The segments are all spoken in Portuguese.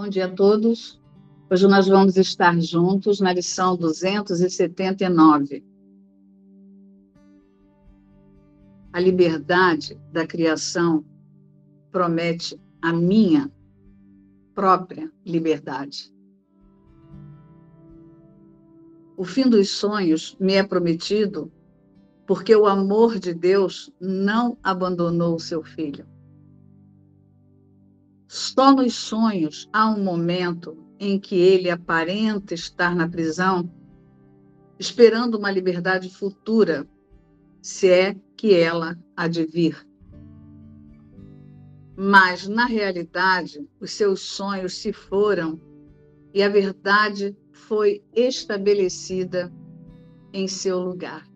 Bom dia a todos. Hoje nós vamos estar juntos na lição 279. A liberdade da criação promete a minha própria liberdade. O fim dos sonhos me é prometido porque o amor de Deus não abandonou o seu filho. Só nos sonhos há um momento em que ele aparenta estar na prisão, esperando uma liberdade futura, se é que ela há de vir. Mas, na realidade, os seus sonhos se foram e a verdade foi estabelecida em seu lugar.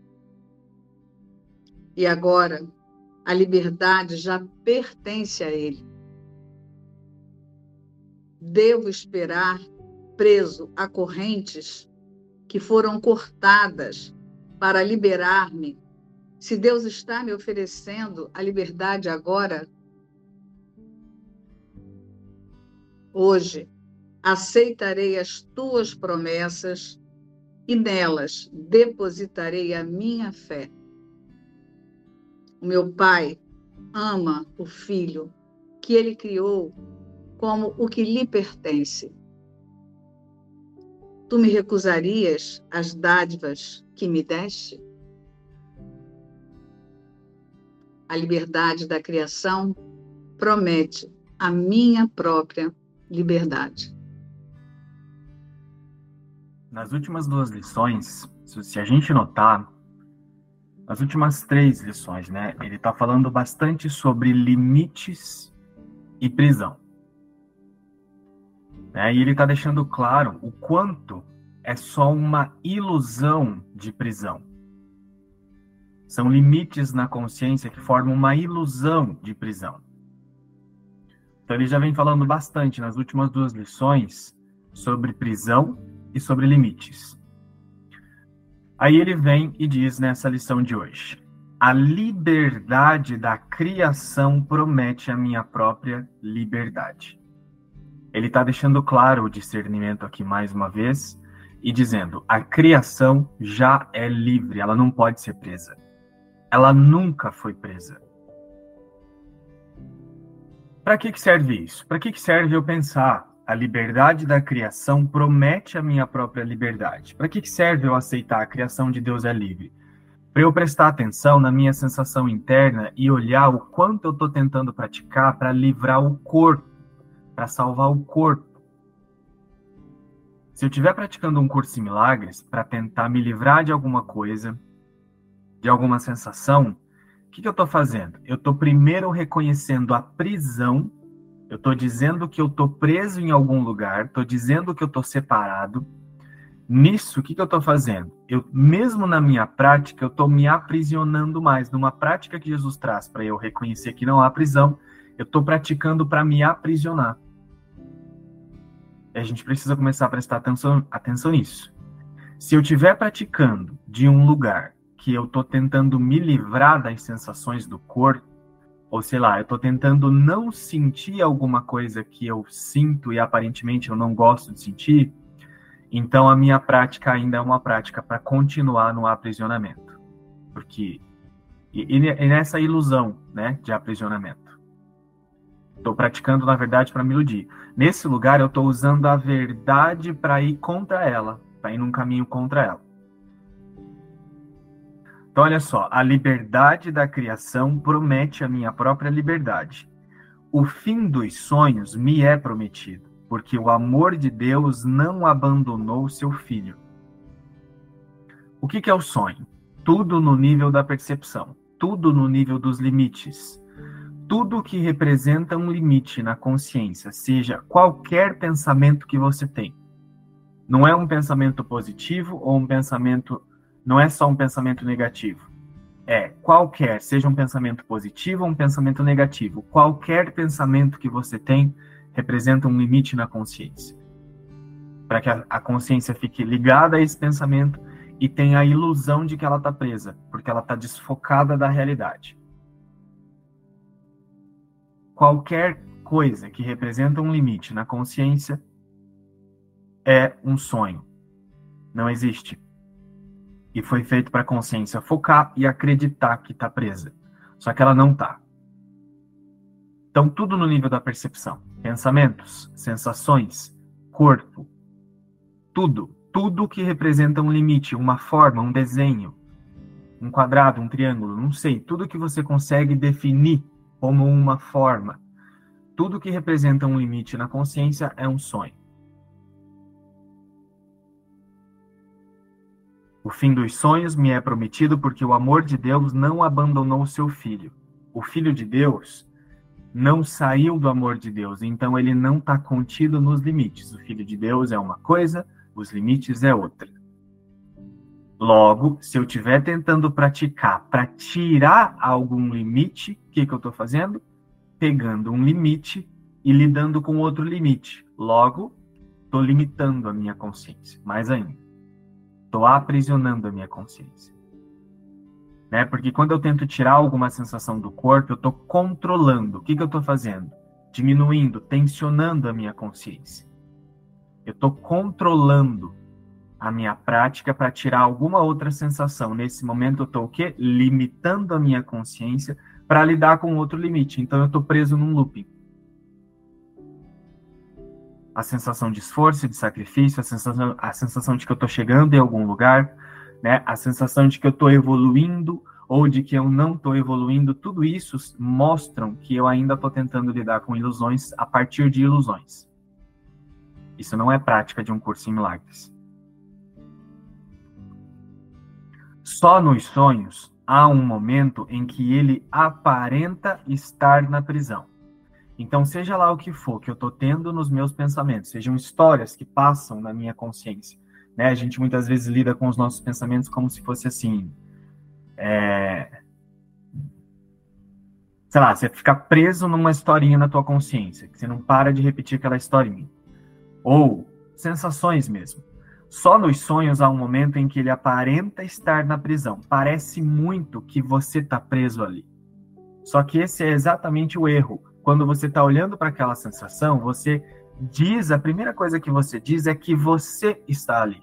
E agora, a liberdade já pertence a ele. Devo esperar preso a correntes que foram cortadas para liberar-me? Se Deus está me oferecendo a liberdade agora, hoje, aceitarei as tuas promessas e nelas depositarei a minha fé. O meu pai ama o filho que ele criou como o que lhe pertence. Tu me recusarias as dádivas que me deste? A liberdade da criação promete a minha própria liberdade nas últimas duas lições, se a gente notar, as últimas três lições, né, ele está falando bastante sobre limites e prisão. Né, e ele está deixando claro o quanto é só uma ilusão de prisão. São limites na consciência que formam uma ilusão de prisão. Então ele já vem falando bastante nas últimas duas lições sobre prisão e sobre limites. Aí ele vem e diz nessa lição de hoje: a liberdade da criação promete a minha própria liberdade. Ele está deixando claro o discernimento aqui mais uma vez e dizendo: a criação já é livre, ela não pode ser presa. Ela nunca foi presa. Para que, que serve isso? Para que, que serve eu pensar a liberdade da criação promete a minha própria liberdade. Para que serve eu aceitar a criação de Deus é livre? Para eu prestar atenção na minha sensação interna e olhar o quanto eu estou tentando praticar para livrar o corpo, para salvar o corpo. Se eu estiver praticando um curso em milagres para tentar me livrar de alguma coisa, de alguma sensação, o que, que eu estou fazendo? Eu estou primeiro reconhecendo a prisão eu estou dizendo que eu estou preso em algum lugar, estou dizendo que eu estou separado. Nisso, o que, que eu estou fazendo? Eu, mesmo na minha prática, eu estou me aprisionando mais. Numa prática que Jesus traz para eu reconhecer que não há prisão, eu estou praticando para me aprisionar. A gente precisa começar a prestar atenção, atenção nisso. Se eu estiver praticando de um lugar que eu estou tentando me livrar das sensações do corpo, ou sei lá, eu estou tentando não sentir alguma coisa que eu sinto e aparentemente eu não gosto de sentir, então a minha prática ainda é uma prática para continuar no aprisionamento. Porque e, e nessa ilusão, né, de aprisionamento. Estou praticando, na verdade, para me iludir. Nesse lugar, eu estou usando a verdade para ir contra ela, para ir num caminho contra ela. Então, olha só, a liberdade da criação promete a minha própria liberdade. O fim dos sonhos me é prometido, porque o amor de Deus não abandonou seu filho. O que, que é o sonho? Tudo no nível da percepção, tudo no nível dos limites. Tudo que representa um limite na consciência, seja qualquer pensamento que você tem. Não é um pensamento positivo ou um pensamento não é só um pensamento negativo. É qualquer, seja um pensamento positivo ou um pensamento negativo, qualquer pensamento que você tem representa um limite na consciência. Para que a, a consciência fique ligada a esse pensamento e tenha a ilusão de que ela está presa, porque ela está desfocada da realidade. Qualquer coisa que representa um limite na consciência é um sonho. Não existe. E foi feito para a consciência focar e acreditar que está presa. Só que ela não está. Então, tudo no nível da percepção: pensamentos, sensações, corpo, tudo. Tudo que representa um limite, uma forma, um desenho, um quadrado, um triângulo, não sei. Tudo que você consegue definir como uma forma. Tudo que representa um limite na consciência é um sonho. O fim dos sonhos me é prometido porque o amor de Deus não abandonou seu filho. O filho de Deus não saiu do amor de Deus, então ele não está contido nos limites. O filho de Deus é uma coisa, os limites é outra. Logo, se eu estiver tentando praticar para tirar algum limite, que, que eu estou fazendo? Pegando um limite e lidando com outro limite. Logo, estou limitando a minha consciência, mais ainda. Estou aprisionando a minha consciência. Né? Porque quando eu tento tirar alguma sensação do corpo, eu estou controlando. O que, que eu estou fazendo? Diminuindo, tensionando a minha consciência. Eu estou controlando a minha prática para tirar alguma outra sensação. Nesse momento, eu estou o quê? Limitando a minha consciência para lidar com outro limite. Então, eu estou preso num looping a sensação de esforço, de sacrifício, a sensação, a sensação de que eu estou chegando em algum lugar, né? A sensação de que eu estou evoluindo ou de que eu não estou evoluindo, tudo isso mostram que eu ainda estou tentando lidar com ilusões a partir de ilusões. Isso não é prática de um curso em milagres. Só nos sonhos há um momento em que ele aparenta estar na prisão. Então, seja lá o que for que eu estou tendo nos meus pensamentos, sejam histórias que passam na minha consciência, né? A gente muitas vezes lida com os nossos pensamentos como se fosse assim, é... sei lá, você fica preso numa historinha na tua consciência, que você não para de repetir aquela historinha. Ou sensações mesmo. Só nos sonhos há um momento em que ele aparenta estar na prisão. Parece muito que você está preso ali. Só que esse é exatamente o erro quando você está olhando para aquela sensação, você diz, a primeira coisa que você diz é que você está ali.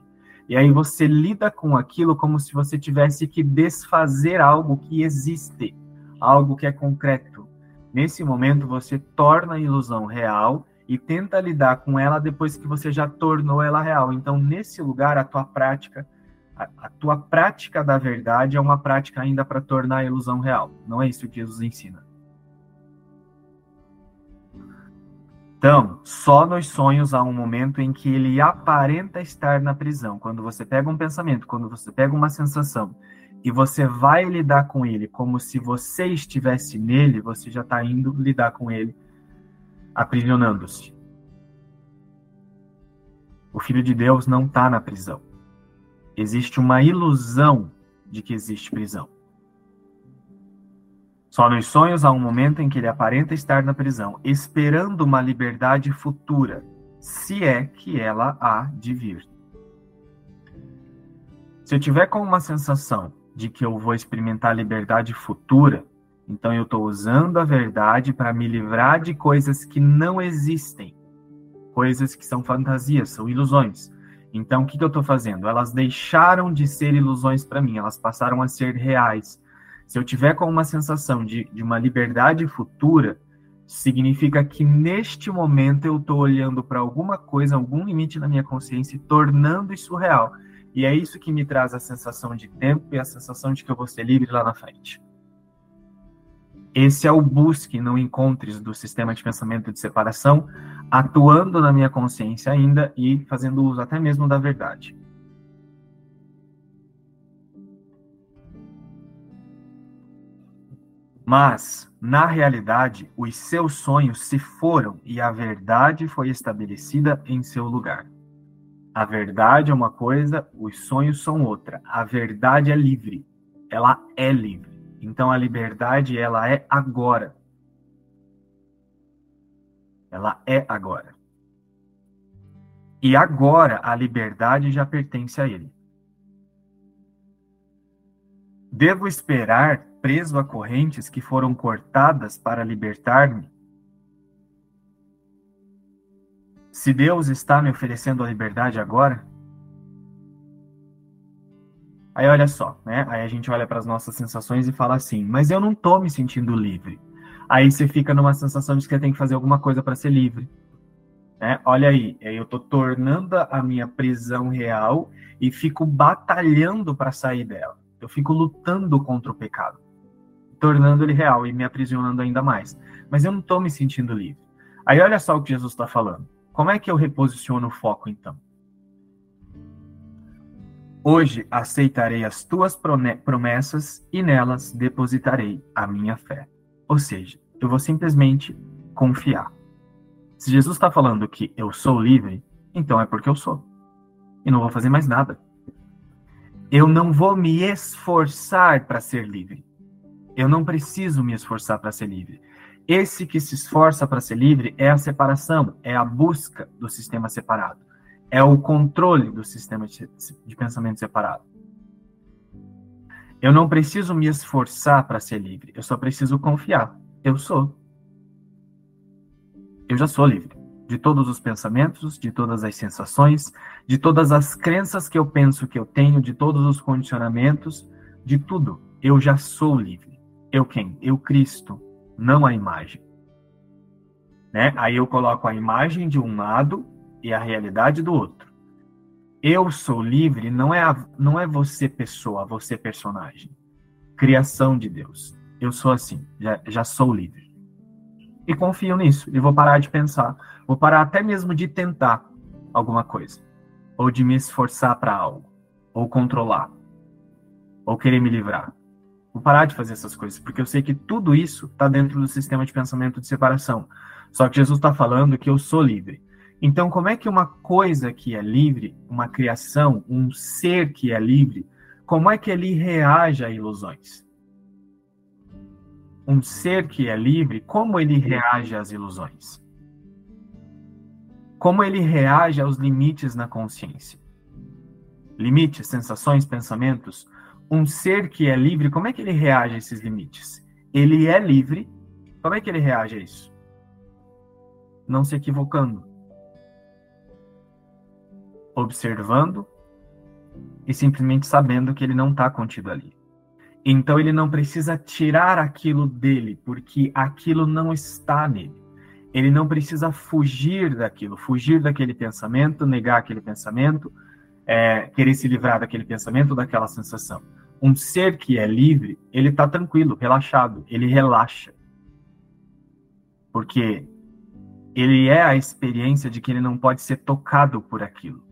E aí você lida com aquilo como se você tivesse que desfazer algo que existe, algo que é concreto. Nesse momento você torna a ilusão real e tenta lidar com ela depois que você já tornou ela real. Então, nesse lugar, a tua prática, a, a tua prática da verdade é uma prática ainda para tornar a ilusão real. Não é isso que Jesus ensina. Então, só nos sonhos há um momento em que ele aparenta estar na prisão. Quando você pega um pensamento, quando você pega uma sensação e você vai lidar com ele como se você estivesse nele, você já está indo lidar com ele aprisionando-se. O Filho de Deus não está na prisão. Existe uma ilusão de que existe prisão. Só nos sonhos há um momento em que ele aparenta estar na prisão, esperando uma liberdade futura, se é que ela há de vir. Se eu tiver com uma sensação de que eu vou experimentar liberdade futura, então eu estou usando a verdade para me livrar de coisas que não existem, coisas que são fantasias, são ilusões. Então o que, que eu estou fazendo? Elas deixaram de ser ilusões para mim, elas passaram a ser reais se eu tiver com uma sensação de, de uma liberdade futura, significa que neste momento eu estou olhando para alguma coisa, algum limite na minha consciência e tornando isso real. E é isso que me traz a sensação de tempo e a sensação de que eu vou ser livre lá na frente. Esse é o busque, não encontres do sistema de pensamento de separação, atuando na minha consciência ainda e fazendo uso até mesmo da verdade. Mas, na realidade, os seus sonhos se foram e a verdade foi estabelecida em seu lugar. A verdade é uma coisa, os sonhos são outra. A verdade é livre. Ela é livre. Então a liberdade ela é agora. Ela é agora. E agora a liberdade já pertence a ele. Devo esperar preso a correntes que foram cortadas para libertar-me? Se Deus está me oferecendo a liberdade agora, aí olha só, né? Aí a gente olha para as nossas sensações e fala assim: mas eu não tô me sentindo livre. Aí você fica numa sensação de que você tem que fazer alguma coisa para ser livre. Né? Olha aí, eu estou tornando a minha prisão real e fico batalhando para sair dela. Eu fico lutando contra o pecado, tornando ele real e me aprisionando ainda mais. Mas eu não estou me sentindo livre. Aí olha só o que Jesus está falando. Como é que eu reposiciono o foco então? Hoje aceitarei as tuas promessas e nelas depositarei a minha fé. Ou seja, eu vou simplesmente confiar. Se Jesus está falando que eu sou livre, então é porque eu sou. E não vou fazer mais nada. Eu não vou me esforçar para ser livre. Eu não preciso me esforçar para ser livre. Esse que se esforça para ser livre é a separação, é a busca do sistema separado, é o controle do sistema de, de pensamento separado. Eu não preciso me esforçar para ser livre, eu só preciso confiar. Eu sou. Eu já sou livre de todos os pensamentos, de todas as sensações, de todas as crenças que eu penso que eu tenho, de todos os condicionamentos, de tudo. Eu já sou livre. Eu quem? Eu Cristo, não a imagem. Né? Aí eu coloco a imagem de um lado e a realidade do outro. Eu sou livre não é, a, não é você pessoa, você personagem. Criação de Deus. Eu sou assim, já, já sou livre. E confio nisso, e vou parar de pensar. Vou parar até mesmo de tentar alguma coisa. Ou de me esforçar para algo. Ou controlar. Ou querer me livrar. Vou parar de fazer essas coisas, porque eu sei que tudo isso está dentro do sistema de pensamento de separação. Só que Jesus está falando que eu sou livre. Então, como é que uma coisa que é livre, uma criação, um ser que é livre, como é que ele reage a ilusões? Um ser que é livre, como ele reage às ilusões? Como ele reage aos limites na consciência? Limites, sensações, pensamentos. Um ser que é livre, como é que ele reage a esses limites? Ele é livre, como é que ele reage a isso? Não se equivocando observando e simplesmente sabendo que ele não está contido ali. Então ele não precisa tirar aquilo dele, porque aquilo não está nele. Ele não precisa fugir daquilo, fugir daquele pensamento, negar aquele pensamento, é, querer se livrar daquele pensamento, daquela sensação. Um ser que é livre, ele está tranquilo, relaxado, ele relaxa. Porque ele é a experiência de que ele não pode ser tocado por aquilo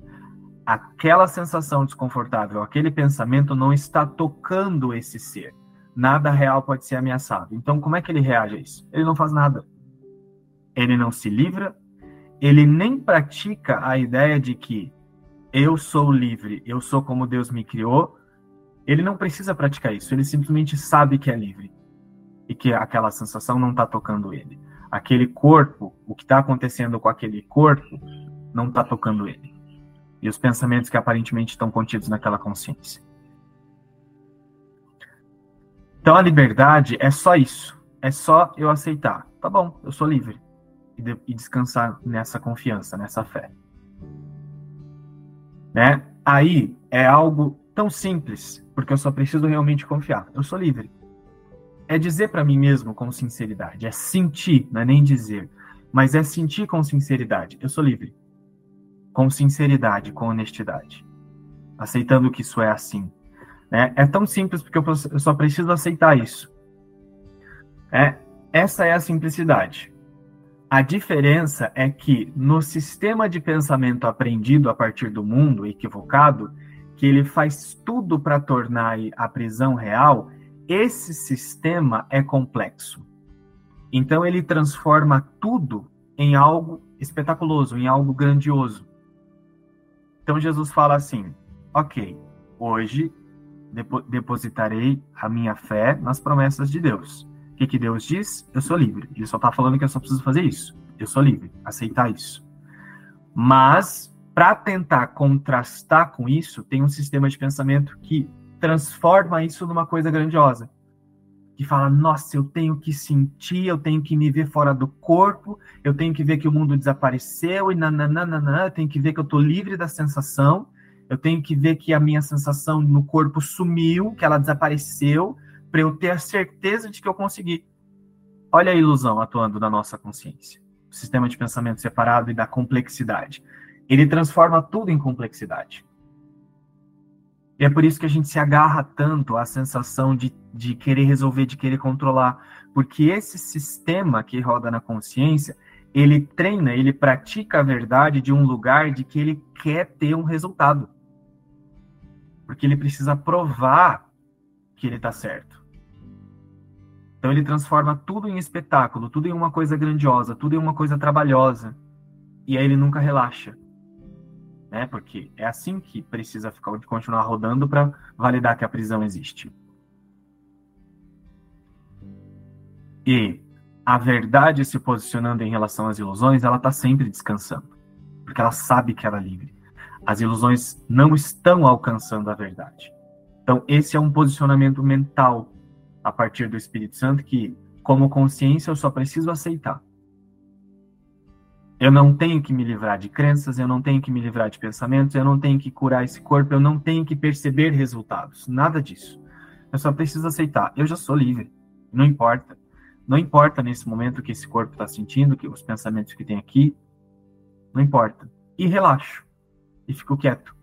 aquela sensação desconfortável, aquele pensamento não está tocando esse ser. Nada real pode ser ameaçado. Então, como é que ele reage a isso? Ele não faz nada. Ele não se livra, ele nem pratica a ideia de que eu sou livre, eu sou como Deus me criou. Ele não precisa praticar isso, ele simplesmente sabe que é livre e que aquela sensação não está tocando ele. Aquele corpo, o que está acontecendo com aquele corpo, não está tocando ele e os pensamentos que aparentemente estão contidos naquela consciência. Então a liberdade é só isso. É só eu aceitar. Tá bom, eu sou livre. E, de, e descansar nessa confiança, nessa fé. Né? Aí é algo tão simples, porque eu só preciso realmente confiar. Eu sou livre. É dizer para mim mesmo com sinceridade. É sentir, não é nem dizer. Mas é sentir com sinceridade. Eu sou livre com sinceridade, com honestidade, aceitando que isso é assim. Né? É tão simples porque eu só preciso aceitar isso. É, essa é a simplicidade. A diferença é que no sistema de pensamento aprendido a partir do mundo equivocado, que ele faz tudo para tornar a prisão real, esse sistema é complexo. Então ele transforma tudo em algo espetaculoso, em algo grandioso. Então Jesus fala assim: ok, hoje depositarei a minha fé nas promessas de Deus. O que, que Deus diz? Eu sou livre. Ele só está falando que eu só preciso fazer isso. Eu sou livre, aceitar isso. Mas, para tentar contrastar com isso, tem um sistema de pensamento que transforma isso numa coisa grandiosa. Que fala: nossa, eu tenho que sentir, eu tenho que me ver fora do corpo, eu tenho que ver que o mundo desapareceu e nananana, eu tenho que ver que eu estou livre da sensação, eu tenho que ver que a minha sensação no corpo sumiu, que ela desapareceu, para eu ter a certeza de que eu consegui. Olha a ilusão atuando na nossa consciência. O sistema de pensamento separado e da complexidade. Ele transforma tudo em complexidade. E é por isso que a gente se agarra tanto à sensação de, de querer resolver, de querer controlar. Porque esse sistema que roda na consciência, ele treina, ele pratica a verdade de um lugar de que ele quer ter um resultado. Porque ele precisa provar que ele está certo. Então ele transforma tudo em espetáculo, tudo em uma coisa grandiosa, tudo em uma coisa trabalhosa. E aí ele nunca relaxa né? Porque é assim que precisa ficar, continuar rodando para validar que a prisão existe. E a verdade se posicionando em relação às ilusões, ela está sempre descansando, porque ela sabe que ela é livre. As ilusões não estão alcançando a verdade. Então, esse é um posicionamento mental a partir do Espírito Santo que, como consciência, eu só preciso aceitar. Eu não tenho que me livrar de crenças, eu não tenho que me livrar de pensamentos, eu não tenho que curar esse corpo, eu não tenho que perceber resultados. Nada disso. Eu só preciso aceitar. Eu já sou livre. Não importa. Não importa nesse momento que esse corpo está sentindo, que os pensamentos que tem aqui. Não importa. E relaxo. E fico quieto.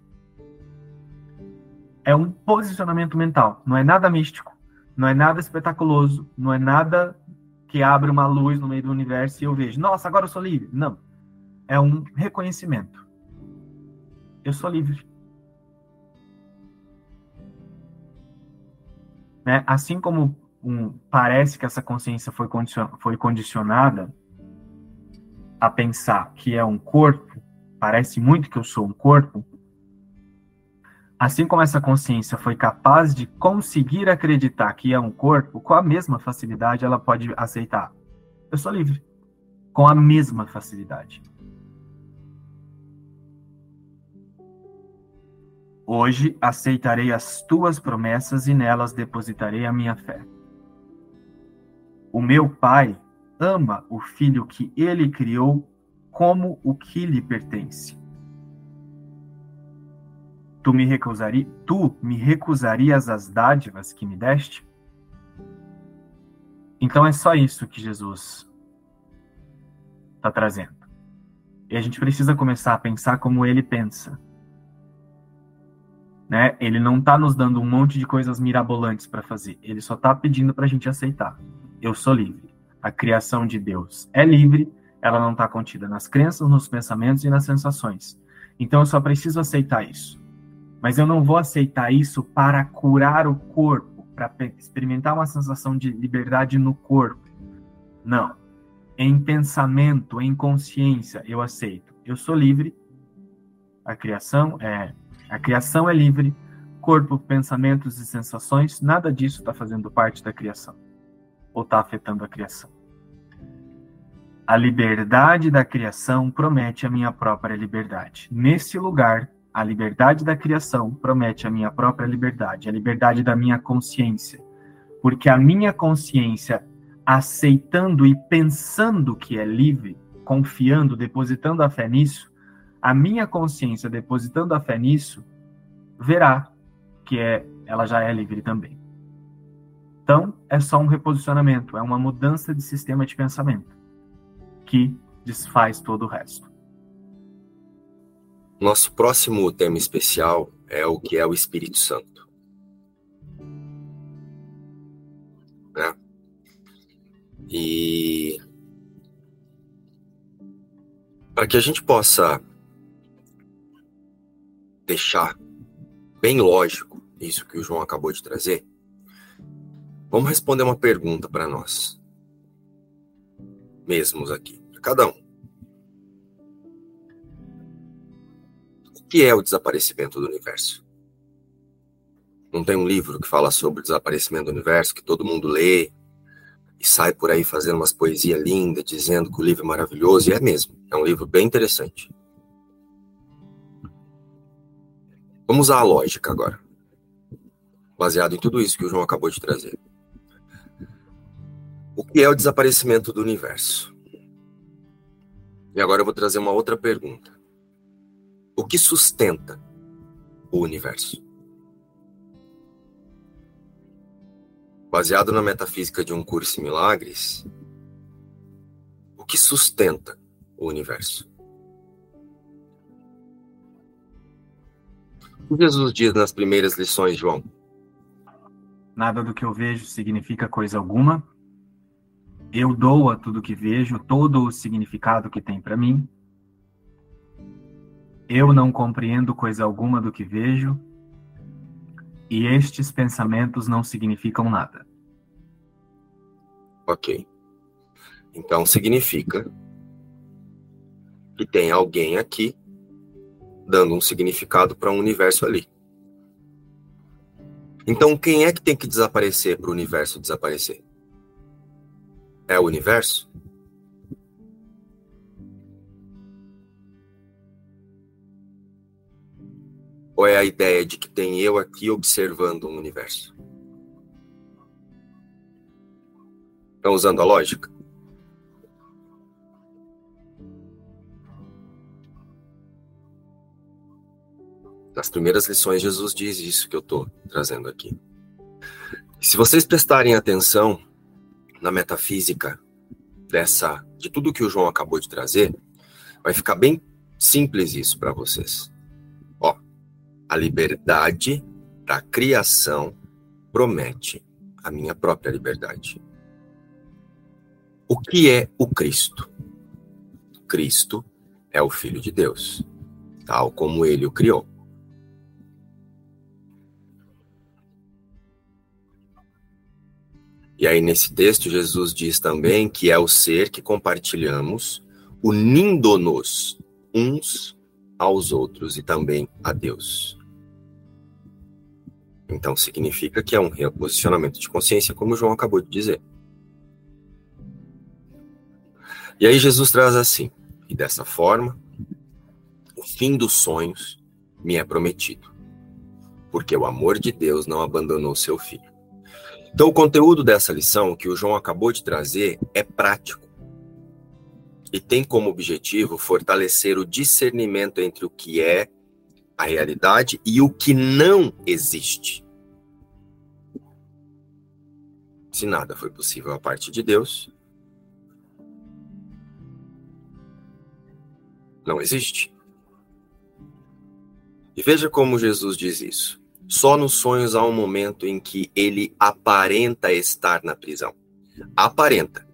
É um posicionamento mental. Não é nada místico. Não é nada espetaculoso. Não é nada que abre uma luz no meio do universo e eu vejo, nossa, agora eu sou livre. Não. É um reconhecimento. Eu sou livre. Né? Assim como um, parece que essa consciência foi, condicion, foi condicionada a pensar que é um corpo, parece muito que eu sou um corpo, Assim como essa consciência foi capaz de conseguir acreditar que é um corpo, com a mesma facilidade ela pode aceitar. Eu sou livre. Com a mesma facilidade. Hoje aceitarei as tuas promessas e nelas depositarei a minha fé. O meu pai ama o filho que ele criou como o que lhe pertence tu me recusari, tu me recusarias as dádivas que me deste? Então é só isso que Jesus está trazendo. E a gente precisa começar a pensar como ele pensa. Né? Ele não está nos dando um monte de coisas mirabolantes para fazer. Ele só está pedindo para a gente aceitar. Eu sou livre. A criação de Deus é livre. Ela não está contida nas crenças, nos pensamentos e nas sensações. Então eu só preciso aceitar isso. Mas eu não vou aceitar isso para curar o corpo, para experimentar uma sensação de liberdade no corpo. Não. Em pensamento, em consciência, eu aceito. Eu sou livre. A criação é a criação é livre. Corpo, pensamentos e sensações, nada disso está fazendo parte da criação ou está afetando a criação. A liberdade da criação promete a minha própria liberdade. Nesse lugar, a liberdade da criação promete a minha própria liberdade, a liberdade da minha consciência. Porque a minha consciência, aceitando e pensando que é livre, confiando, depositando a fé nisso, a minha consciência depositando a fé nisso, verá que é, ela já é livre também. Então, é só um reposicionamento, é uma mudança de sistema de pensamento que desfaz todo o resto. Nosso próximo tema especial é o que é o Espírito Santo. Né? E para que a gente possa deixar bem lógico isso que o João acabou de trazer, vamos responder uma pergunta para nós mesmos aqui, para cada um. Que é o desaparecimento do universo? Não tem um livro que fala sobre o desaparecimento do universo, que todo mundo lê e sai por aí fazendo umas poesias lindas, dizendo que o livro é maravilhoso, e é mesmo. É um livro bem interessante. Vamos usar a lógica agora, baseado em tudo isso que o João acabou de trazer. que é o desaparecimento do universo? E agora eu vou trazer uma outra pergunta. O que sustenta o universo? Baseado na metafísica de um curso em milagres, o que sustenta o universo? O que Jesus diz nas primeiras lições, João? Nada do que eu vejo significa coisa alguma. Eu dou a tudo que vejo todo o significado que tem para mim. Eu não compreendo coisa alguma do que vejo. E estes pensamentos não significam nada. Ok. Então significa que tem alguém aqui dando um significado para um universo ali. Então, quem é que tem que desaparecer para o universo desaparecer? É o universo? Ou é a ideia de que tem eu aqui observando um universo? Estão usando a lógica? Nas primeiras lições, Jesus diz isso que eu estou trazendo aqui. Se vocês prestarem atenção na metafísica dessa, de tudo que o João acabou de trazer, vai ficar bem simples isso para vocês. A liberdade da criação promete a minha própria liberdade. O que é o Cristo? Cristo é o Filho de Deus, tal como ele o criou. E aí, nesse texto, Jesus diz também que é o ser que compartilhamos, unindo-nos uns aos outros e também a Deus. Então, significa que é um reposicionamento de consciência, como João acabou de dizer. E aí, Jesus traz assim: e dessa forma, o fim dos sonhos me é prometido, porque o amor de Deus não abandonou seu filho. Então, o conteúdo dessa lição que o João acabou de trazer é prático e tem como objetivo fortalecer o discernimento entre o que é a realidade e o que não existe. Se nada foi possível a parte de Deus, não existe. E veja como Jesus diz isso. Só nos sonhos há um momento em que ele aparenta estar na prisão. Aparenta,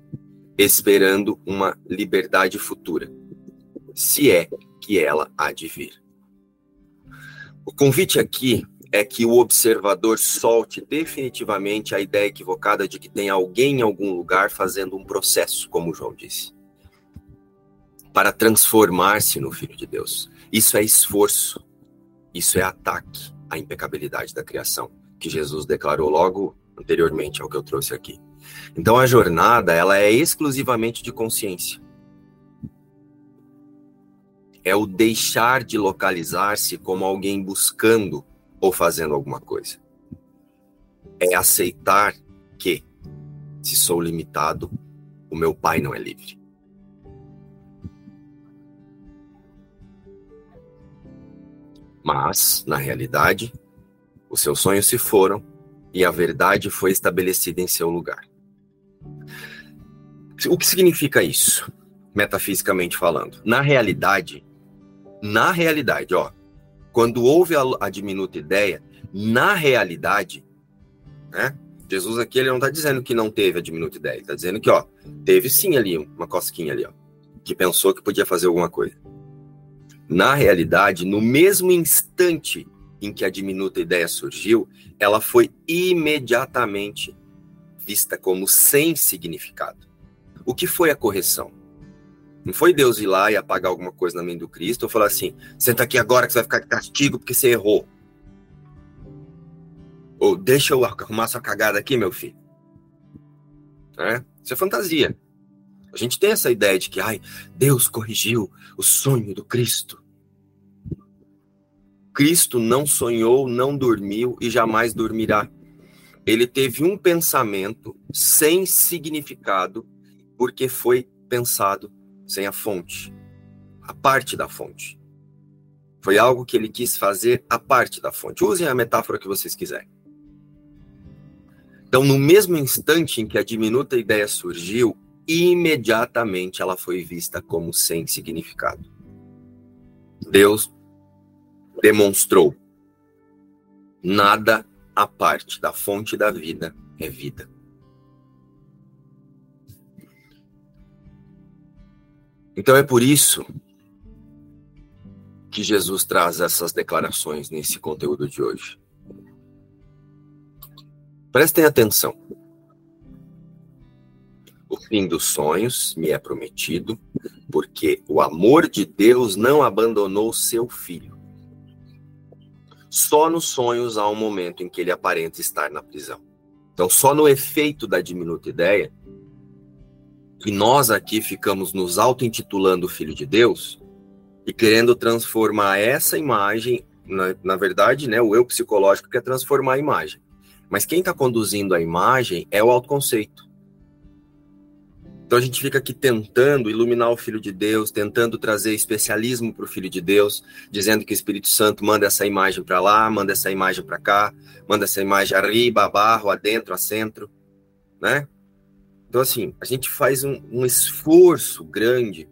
esperando uma liberdade futura, se é que ela há de vir. O convite aqui é que o observador solte definitivamente a ideia equivocada de que tem alguém em algum lugar fazendo um processo, como João disse, para transformar-se no Filho de Deus. Isso é esforço, isso é ataque a impecabilidade da criação, que Jesus declarou logo anteriormente ao que eu trouxe aqui. Então a jornada, ela é exclusivamente de consciência. É o deixar de localizar-se como alguém buscando ou fazendo alguma coisa. É aceitar que, se sou limitado, o meu pai não é livre. Mas, na realidade, os seus sonhos se foram e a verdade foi estabelecida em seu lugar. O que significa isso, metafisicamente falando? Na realidade, na realidade, ó, quando houve a, a diminuta ideia, na realidade, né? Jesus aqui ele não está dizendo que não teve a diminuta ideia, ele está dizendo que ó, teve sim ali uma cosquinha ali, ó, que pensou que podia fazer alguma coisa. Na realidade, no mesmo instante em que a diminuta ideia surgiu, ela foi imediatamente vista como sem significado. O que foi a correção? Não foi Deus ir lá e apagar alguma coisa na mente do Cristo ou falar assim: senta aqui agora que você vai ficar de castigo porque você errou. Ou deixa eu arrumar sua cagada aqui, meu filho. É? Isso é fantasia. A gente tem essa ideia de que, ai, Deus corrigiu o sonho do Cristo. Cristo não sonhou, não dormiu e jamais dormirá. Ele teve um pensamento sem significado, porque foi pensado sem a fonte, a parte da fonte. Foi algo que ele quis fazer a parte da fonte. Usem a metáfora que vocês quiserem. Então, no mesmo instante em que a diminuta ideia surgiu, imediatamente ela foi vista como sem significado. Deus demonstrou nada a parte da fonte da vida é vida. Então é por isso que Jesus traz essas declarações nesse conteúdo de hoje. Prestem atenção. O fim dos sonhos me é prometido, porque o amor de Deus não abandonou seu filho. Só nos sonhos há um momento em que ele aparenta estar na prisão. Então, só no efeito da diminuta ideia, que nós aqui ficamos nos auto-intitulando Filho de Deus e querendo transformar essa imagem, na, na verdade, né, o eu psicológico quer transformar a imagem. Mas quem está conduzindo a imagem é o autoconceito. Então a gente fica aqui tentando iluminar o Filho de Deus, tentando trazer especialismo para o Filho de Deus, dizendo que o Espírito Santo manda essa imagem para lá, manda essa imagem para cá, manda essa imagem arriba, abaixo, adentro, a centro, né? Então assim, a gente faz um, um esforço grande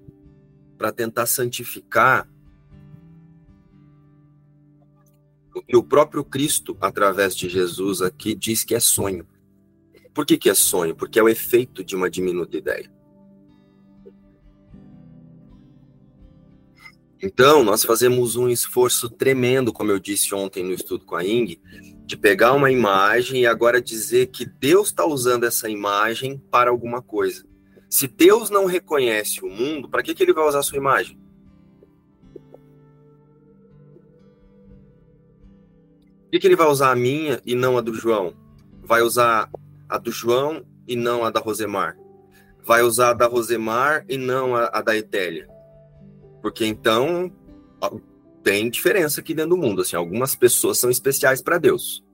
para tentar santificar o que o próprio Cristo, através de Jesus aqui, diz que é sonho. Por que, que é sonho? Porque é o efeito de uma diminuta ideia. Então, nós fazemos um esforço tremendo, como eu disse ontem no estudo com a Ing, de pegar uma imagem e agora dizer que Deus está usando essa imagem para alguma coisa. Se Deus não reconhece o mundo, para que, que ele vai usar a sua imagem? Por que, que ele vai usar a minha e não a do João? Vai usar a do João e não a da Rosemar. Vai usar a da Rosemar e não a, a da Etélia. Porque então tem diferença aqui dentro do mundo. Assim, algumas pessoas são especiais para Deus.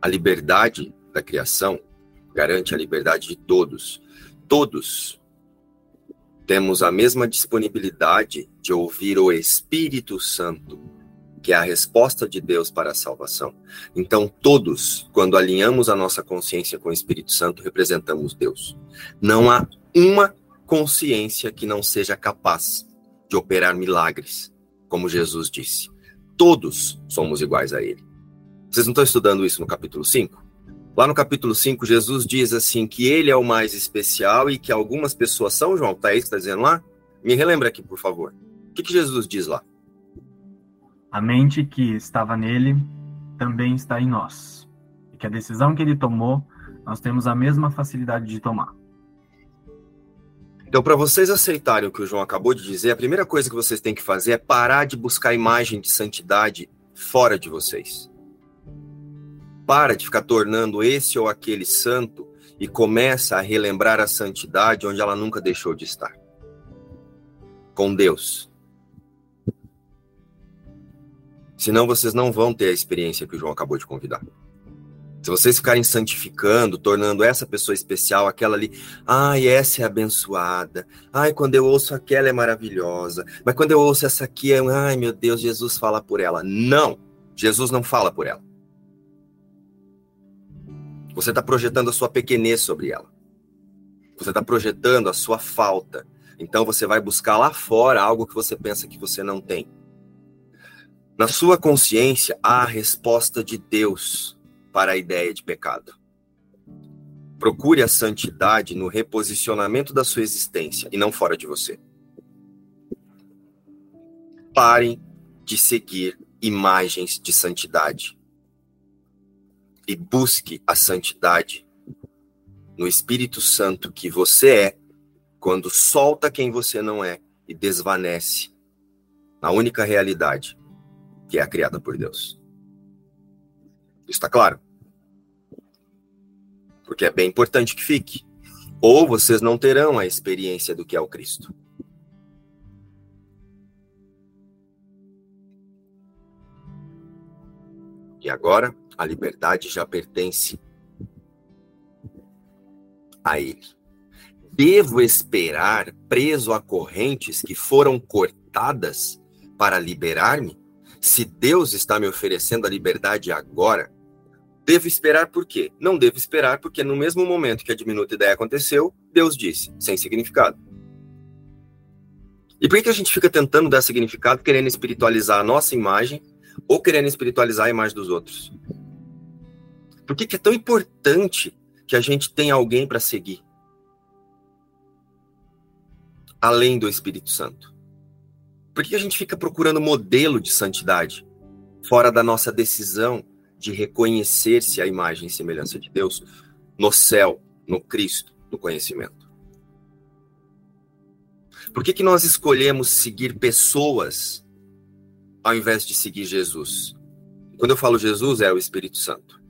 A liberdade da criação garante a liberdade de todos. Todos temos a mesma disponibilidade de ouvir o Espírito Santo, que é a resposta de Deus para a salvação. Então, todos, quando alinhamos a nossa consciência com o Espírito Santo, representamos Deus. Não há uma consciência que não seja capaz de operar milagres, como Jesus disse. Todos somos iguais a Ele. Vocês não estão estudando isso no capítulo 5? Lá no capítulo 5, Jesus diz assim que ele é o mais especial e que algumas pessoas são, João, tá aí que está dizendo lá? Me relembra aqui, por favor. O que, que Jesus diz lá? A mente que estava nele também está em nós. E que a decisão que ele tomou, nós temos a mesma facilidade de tomar. Então, para vocês aceitarem o que o João acabou de dizer, a primeira coisa que vocês têm que fazer é parar de buscar imagem de santidade fora de vocês para de ficar tornando esse ou aquele santo e começa a relembrar a santidade onde ela nunca deixou de estar com Deus. Senão vocês não vão ter a experiência que o João acabou de convidar. Se vocês ficarem santificando, tornando essa pessoa especial, aquela ali, ai, essa é abençoada, ai, quando eu ouço aquela é maravilhosa, mas quando eu ouço essa aqui, é, ai, meu Deus, Jesus fala por ela. Não, Jesus não fala por ela. Você está projetando a sua pequenez sobre ela. Você está projetando a sua falta. Então você vai buscar lá fora algo que você pensa que você não tem. Na sua consciência há a resposta de Deus para a ideia de pecado. Procure a santidade no reposicionamento da sua existência e não fora de você. Parem de seguir imagens de santidade e busque a santidade no Espírito Santo que você é, quando solta quem você não é e desvanece na única realidade que é a criada por Deus. Está claro? Porque é bem importante que fique. Ou vocês não terão a experiência do que é o Cristo. E agora, a liberdade já pertence a ele. Devo esperar preso a correntes que foram cortadas para liberar-me? Se Deus está me oferecendo a liberdade agora, devo esperar por quê? Não devo esperar porque no mesmo momento que a diminuta ideia aconteceu, Deus disse, sem significado. E por que a gente fica tentando dar significado, querendo espiritualizar a nossa imagem ou querendo espiritualizar a imagem dos outros? Por que, que é tão importante que a gente tenha alguém para seguir? Além do Espírito Santo. Por que a gente fica procurando modelo de santidade fora da nossa decisão de reconhecer-se a imagem e semelhança de Deus no céu, no Cristo, no conhecimento? Por que, que nós escolhemos seguir pessoas ao invés de seguir Jesus? Quando eu falo Jesus, é o Espírito Santo.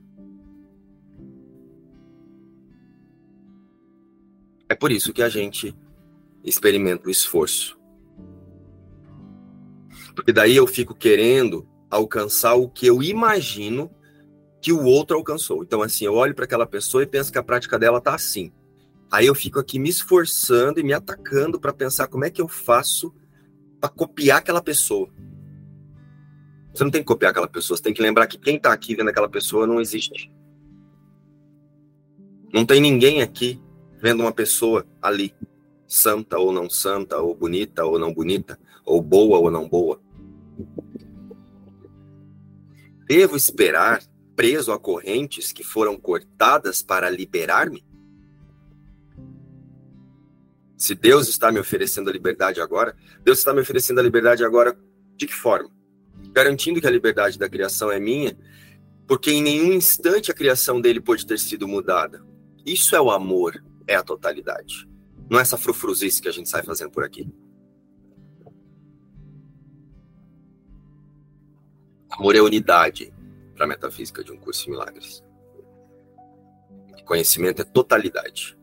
É por isso que a gente experimenta o esforço. Porque daí eu fico querendo alcançar o que eu imagino que o outro alcançou. Então, assim, eu olho para aquela pessoa e penso que a prática dela tá assim. Aí eu fico aqui me esforçando e me atacando para pensar como é que eu faço para copiar aquela pessoa. Você não tem que copiar aquela pessoa, você tem que lembrar que quem está aqui vendo aquela pessoa não existe. Não tem ninguém aqui vendo uma pessoa ali, santa ou não santa, ou bonita ou não bonita, ou boa ou não boa. Devo esperar preso a correntes que foram cortadas para liberar-me? Se Deus está me oferecendo a liberdade agora, Deus está me oferecendo a liberdade agora de que forma? Garantindo que a liberdade da criação é minha, porque em nenhum instante a criação dele pode ter sido mudada. Isso é o amor é a totalidade. Não é essa frufruzice que a gente sai fazendo por aqui. Amor é unidade para a metafísica de um curso em milagres. Conhecimento é totalidade.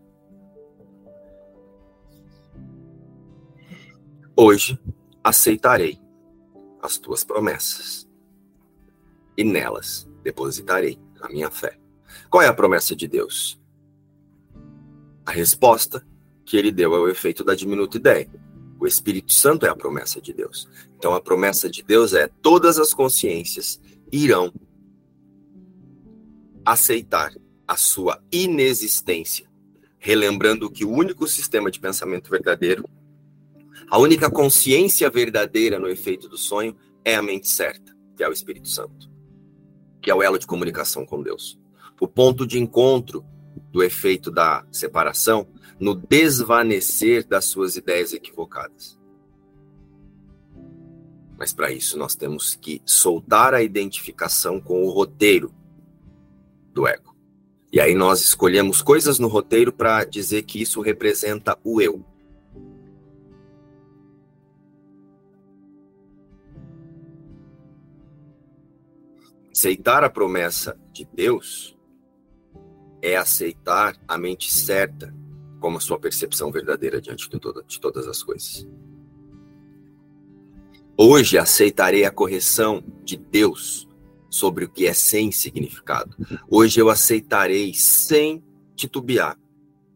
Hoje aceitarei as tuas promessas e nelas depositarei a minha fé. Qual é a promessa de Deus? A resposta que ele deu é o efeito da diminuta ideia. O Espírito Santo é a promessa de Deus. Então a promessa de Deus é: todas as consciências irão aceitar a sua inexistência, relembrando que o único sistema de pensamento verdadeiro, a única consciência verdadeira no efeito do sonho é a mente certa, que é o Espírito Santo, que é o elo de comunicação com Deus. O ponto de encontro do efeito da separação no desvanecer das suas ideias equivocadas. Mas para isso nós temos que soltar a identificação com o roteiro do ego. E aí nós escolhemos coisas no roteiro para dizer que isso representa o eu. Aceitar a promessa de Deus é aceitar a mente certa como a sua percepção verdadeira diante de, toda, de todas as coisas. Hoje aceitarei a correção de Deus sobre o que é sem significado. Hoje eu aceitarei sem titubear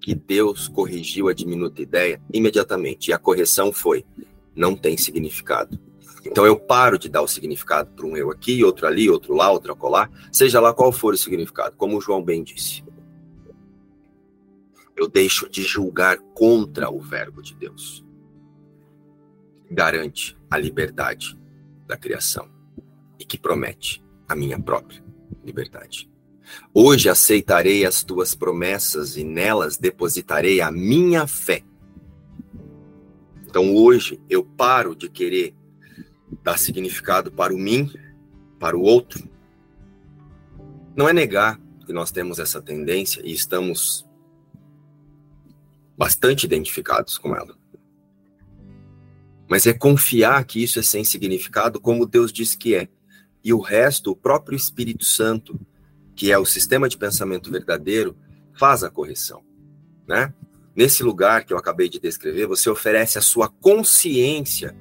que Deus corrigiu a diminuta ideia imediatamente. E a correção foi: não tem significado. Então eu paro de dar o significado para um eu aqui, outro ali, outro lá, outro acolá, seja lá qual for o significado, como o João bem disse eu deixo de julgar contra o Verbo de Deus. Garante a liberdade da criação e que promete a minha própria liberdade. Hoje aceitarei as tuas promessas e nelas depositarei a minha fé. Então hoje eu paro de querer dar significado para o mim, para o outro. Não é negar que nós temos essa tendência e estamos bastante identificados com ela. Mas é confiar que isso é sem significado, como Deus diz que é. E o resto, o próprio Espírito Santo, que é o sistema de pensamento verdadeiro, faz a correção, né? Nesse lugar que eu acabei de descrever, você oferece a sua consciência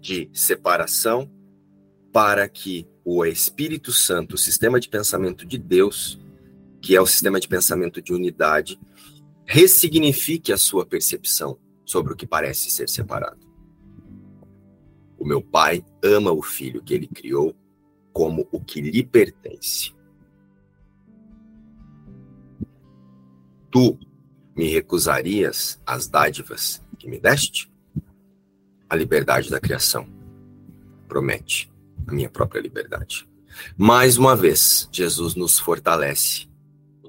de separação para que o Espírito Santo, o sistema de pensamento de Deus, que é o sistema de pensamento de unidade, ressignifique a sua percepção sobre o que parece ser separado. O meu pai ama o filho que ele criou como o que lhe pertence. Tu me recusarias as dádivas que me deste? A liberdade da criação promete a minha própria liberdade. Mais uma vez, Jesus nos fortalece,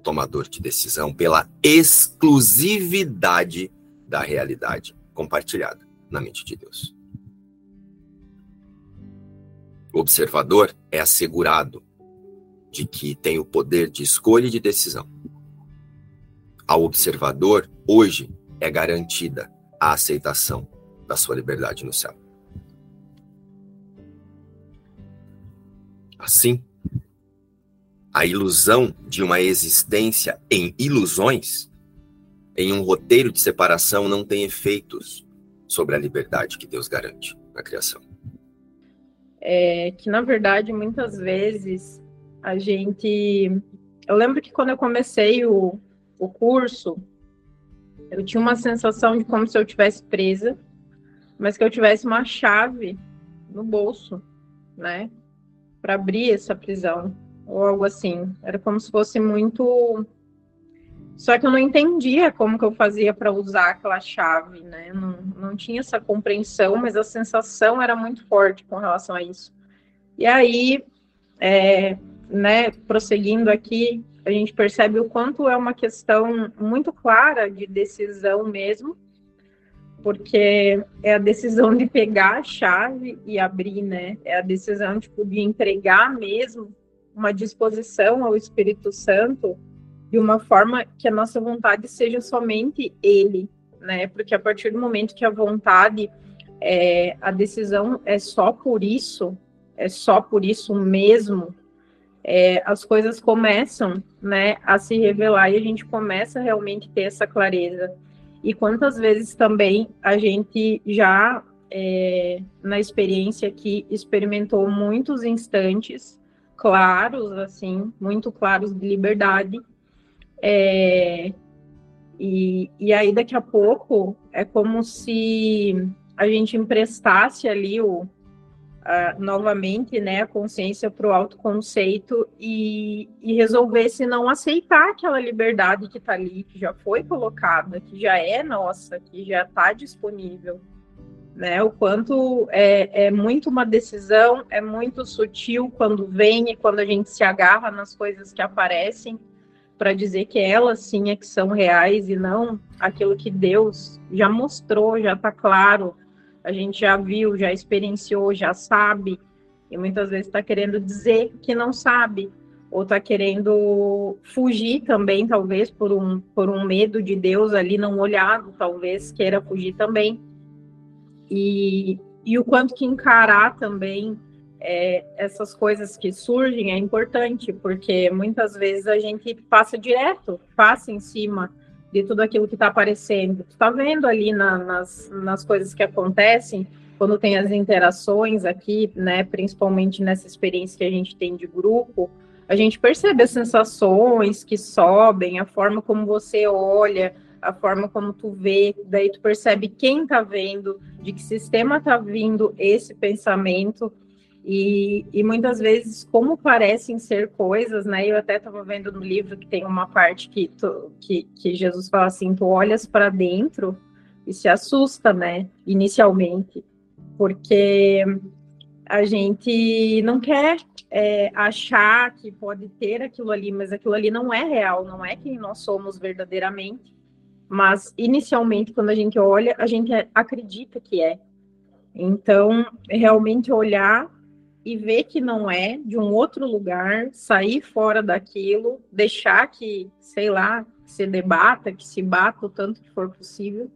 tomador de decisão, pela exclusividade da realidade compartilhada na mente de Deus. O observador é assegurado de que tem o poder de escolha e de decisão. Ao observador, hoje, é garantida a aceitação da sua liberdade no céu. Assim, a ilusão de uma existência em ilusões, em um roteiro de separação, não tem efeitos sobre a liberdade que Deus garante na criação. É que, na verdade, muitas vezes a gente. Eu lembro que quando eu comecei o, o curso, eu tinha uma sensação de como se eu tivesse presa, mas que eu tivesse uma chave no bolso, né? para abrir essa prisão, ou algo assim. Era como se fosse muito. Só que eu não entendia como que eu fazia para usar aquela chave, né? Não, não tinha essa compreensão, mas a sensação era muito forte com relação a isso. E aí, é, né, prosseguindo aqui, a gente percebe o quanto é uma questão muito clara de decisão mesmo, porque é a decisão de pegar a chave e abrir, né? É a decisão tipo, de entregar mesmo uma disposição ao Espírito Santo de uma forma que a nossa vontade seja somente Ele, né? Porque a partir do momento que a vontade, é, a decisão é só por isso, é só por isso mesmo, é, as coisas começam, né, a se revelar e a gente começa realmente ter essa clareza e quantas vezes também a gente já, é, na experiência aqui, experimentou muitos instantes claros, assim, muito claros de liberdade. É, e, e aí, daqui a pouco, é como se a gente emprestasse ali o, novamente né, a consciência para o autoconceito e, e resolvesse não aceitar aquela liberdade que está ali, que já foi colocada, que já é nossa, que já está disponível. Né, o quanto é, é muito uma decisão, é muito sutil quando vem e quando a gente se agarra nas coisas que aparecem para dizer que elas sim é que são reais e não aquilo que Deus já mostrou, já está claro, a gente já viu, já experienciou, já sabe, e muitas vezes está querendo dizer que não sabe, ou está querendo fugir também, talvez, por um, por um medo de Deus ali não olhado, talvez queira fugir também. E, e o quanto que encarar também é, essas coisas que surgem é importante, porque muitas vezes a gente passa direto, passa em cima de tudo aquilo que está aparecendo. Tu está vendo ali na, nas, nas coisas que acontecem, quando tem as interações aqui, né, principalmente nessa experiência que a gente tem de grupo, a gente percebe as sensações que sobem, a forma como você olha, a forma como tu vê, daí tu percebe quem está vendo, de que sistema está vindo esse pensamento, e, e, muitas vezes, como parecem ser coisas, né? Eu até estava vendo no livro que tem uma parte que, tu, que, que Jesus fala assim: tu olhas para dentro e se assusta, né? Inicialmente, porque a gente não quer é, achar que pode ter aquilo ali, mas aquilo ali não é real, não é quem nós somos verdadeiramente. Mas inicialmente, quando a gente olha, a gente acredita que é. Então, realmente olhar e ver que não é de um outro lugar, sair fora daquilo, deixar que, sei lá, se debata, que se bata o tanto que for possível,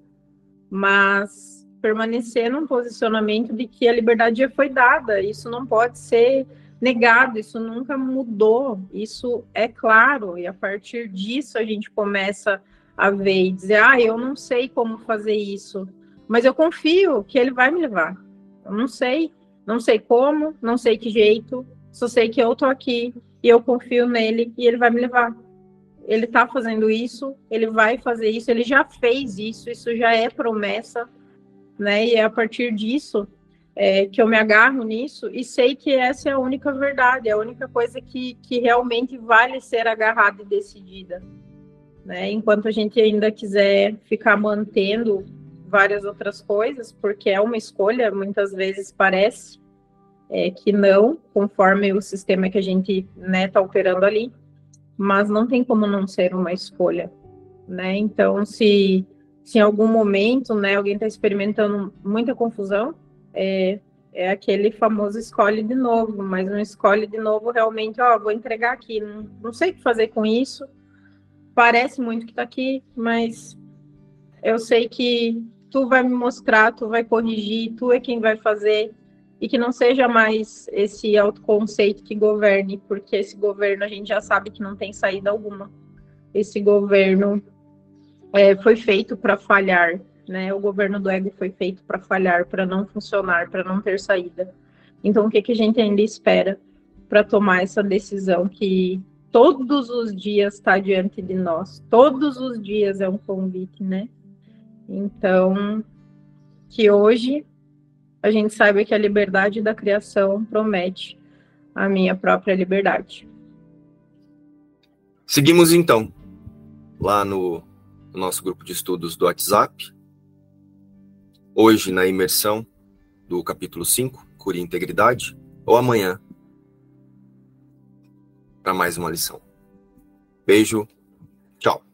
mas permanecer num posicionamento de que a liberdade já foi dada, isso não pode ser negado, isso nunca mudou, isso é claro, e a partir disso a gente começa a ver e dizer, ah, eu não sei como fazer isso, mas eu confio que ele vai me levar. Eu não sei, não sei como, não sei que jeito, Só sei que eu tô aqui e eu confio nele e ele vai me levar. Ele tá fazendo isso, ele vai fazer isso, ele já fez isso, isso já é promessa, né? E é a partir disso é, que eu me agarro nisso e sei que essa é a única verdade, é a única coisa que, que realmente vale ser agarrada e decidida. Né? Enquanto a gente ainda quiser ficar mantendo várias outras coisas, porque é uma escolha, muitas vezes parece é, que não, conforme o sistema que a gente está né, tá operando ali, mas não tem como não ser uma escolha, né? Então, se, se em algum momento, né, alguém está experimentando muita confusão, é, é aquele famoso escolhe de novo, mas não escolhe de novo realmente, ó, vou entregar aqui, não, não sei o que fazer com isso, parece muito que está aqui, mas eu sei que tu vai me mostrar, tu vai corrigir, tu é quem vai fazer, e que não seja mais esse autoconceito que governe, porque esse governo a gente já sabe que não tem saída alguma. Esse governo é, foi feito para falhar, né? O governo do ego foi feito para falhar, para não funcionar, para não ter saída. Então, o que, que a gente ainda espera para tomar essa decisão que todos os dias está diante de nós. Todos os dias é um convite, né? Então, que hoje a gente saiba que a liberdade da criação promete a minha própria liberdade. Seguimos então lá no, no nosso grupo de estudos do WhatsApp. Hoje na imersão do capítulo 5, Cura e Integridade, ou amanhã para mais uma lição. Beijo, tchau.